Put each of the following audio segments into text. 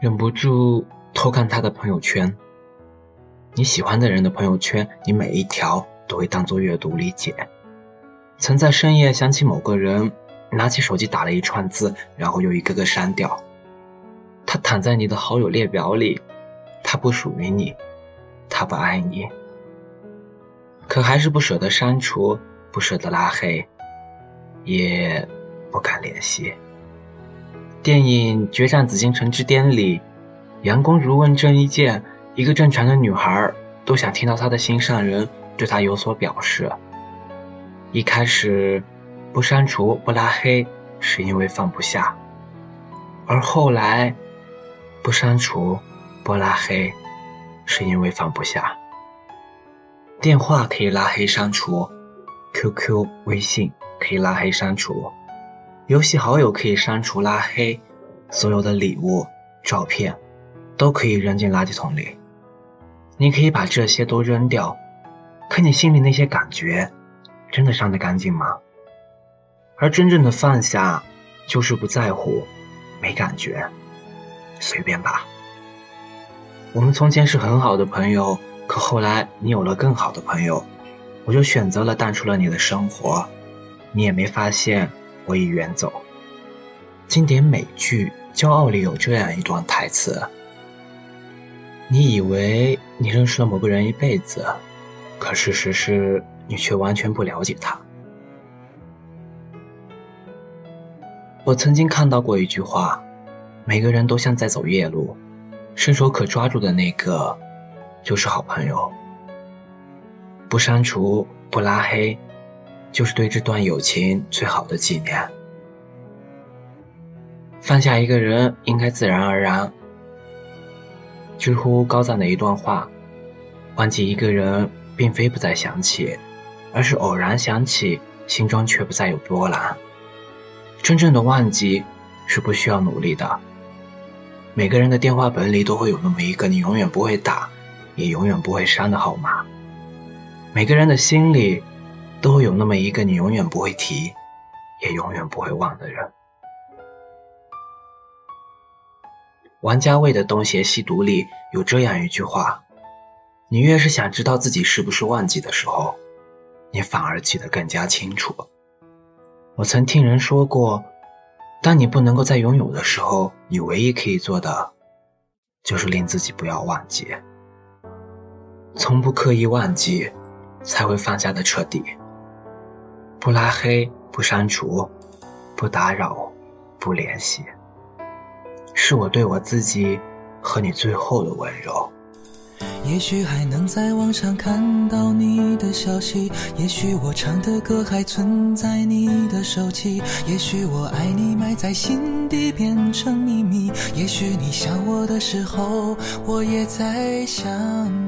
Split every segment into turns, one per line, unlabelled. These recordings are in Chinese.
忍不住偷看他的朋友圈。你喜欢的人的朋友圈，你每一条都会当做阅读理解。曾在深夜想起某个人，拿起手机打了一串字，然后又一个个删掉。他躺在你的好友列表里，他不属于你，他不爱你，可还是不舍得删除，不舍得拉黑，也不敢联系。电影《决战紫禁城之巅》里，杨公如问郑伊健。一个正常的女孩都想听到她的心上人对她有所表示。一开始不删除不拉黑是因为放不下，而后来不删除不拉黑是因为放不下。电话可以拉黑删除，QQ、微信可以拉黑删除，游戏好友可以删除拉黑，所有的礼物、照片都可以扔进垃圾桶里。你可以把这些都扔掉，可你心里那些感觉，真的删得干净吗？而真正的放下，就是不在乎，没感觉，随便吧。我们从前是很好的朋友，可后来你有了更好的朋友，我就选择了淡出了你的生活，你也没发现我已远走。经典美剧《骄傲》里有这样一段台词。你以为你认识了某个人一辈子，可事实是你却完全不了解他。我曾经看到过一句话：每个人都像在走夜路，伸手可抓住的那个，就是好朋友。不删除，不拉黑，就是对这段友情最好的纪念。放下一个人，应该自然而然。知乎高赞的一段话：忘记一个人，并非不再想起，而是偶然想起，心中却不再有波澜。真正的忘记是不需要努力的。每个人的电话本里都会有那么一个你永远不会打，也永远不会删的号码。每个人的心里都有那么一个你永远不会提，也永远不会忘的人。王家卫的《东邪西毒》里有这样一句话：“你越是想知道自己是不是忘记的时候，你反而记得更加清楚。”我曾听人说过，当你不能够再拥有的时候，你唯一可以做的，就是令自己不要忘记。从不刻意忘记，才会放下的彻底。不拉黑，不删除，不打扰，不联系。是我对我自己和你最后的温柔。
也许还能在网上看到你的消息，也许我唱的歌还存在你的手机，也许我爱你埋在心底变成秘密，也许你想我的时候，我也在想你。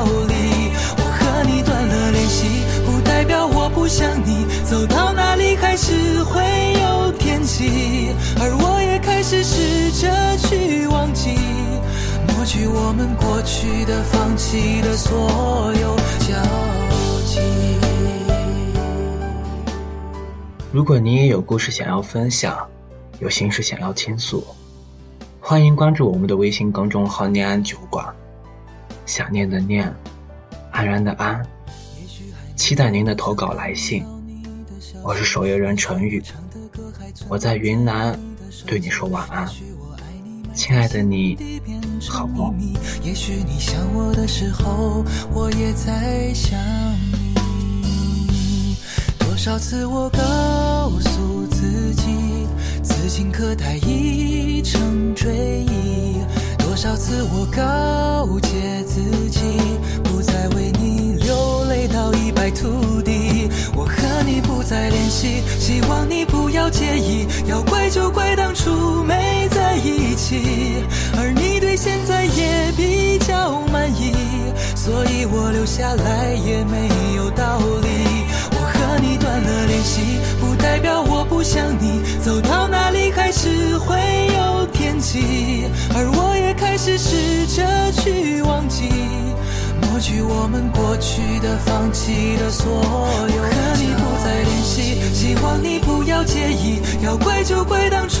理。过去我们过去的、放弃的所有交集。
如果你也有故事想要分享，有心事想要倾诉，欢迎关注我们的微信公众号“念安酒馆”，想念的念。安然的安，期待您的投稿来信。我是守夜人陈宇，我在云南对你说晚安，亲爱的你，好梦。
也许你想我的时候，我也在想你。多少次我告诉自己，此情可待已成追忆。多少次我告诫下来也没有道理。我和你断了联系，不代表我不想你。走到哪里还是会有天际，而我也开始试着去忘记。抹去我们过去的、放弃的所有，和你不再联系，希望你不要介意。要怪就怪当初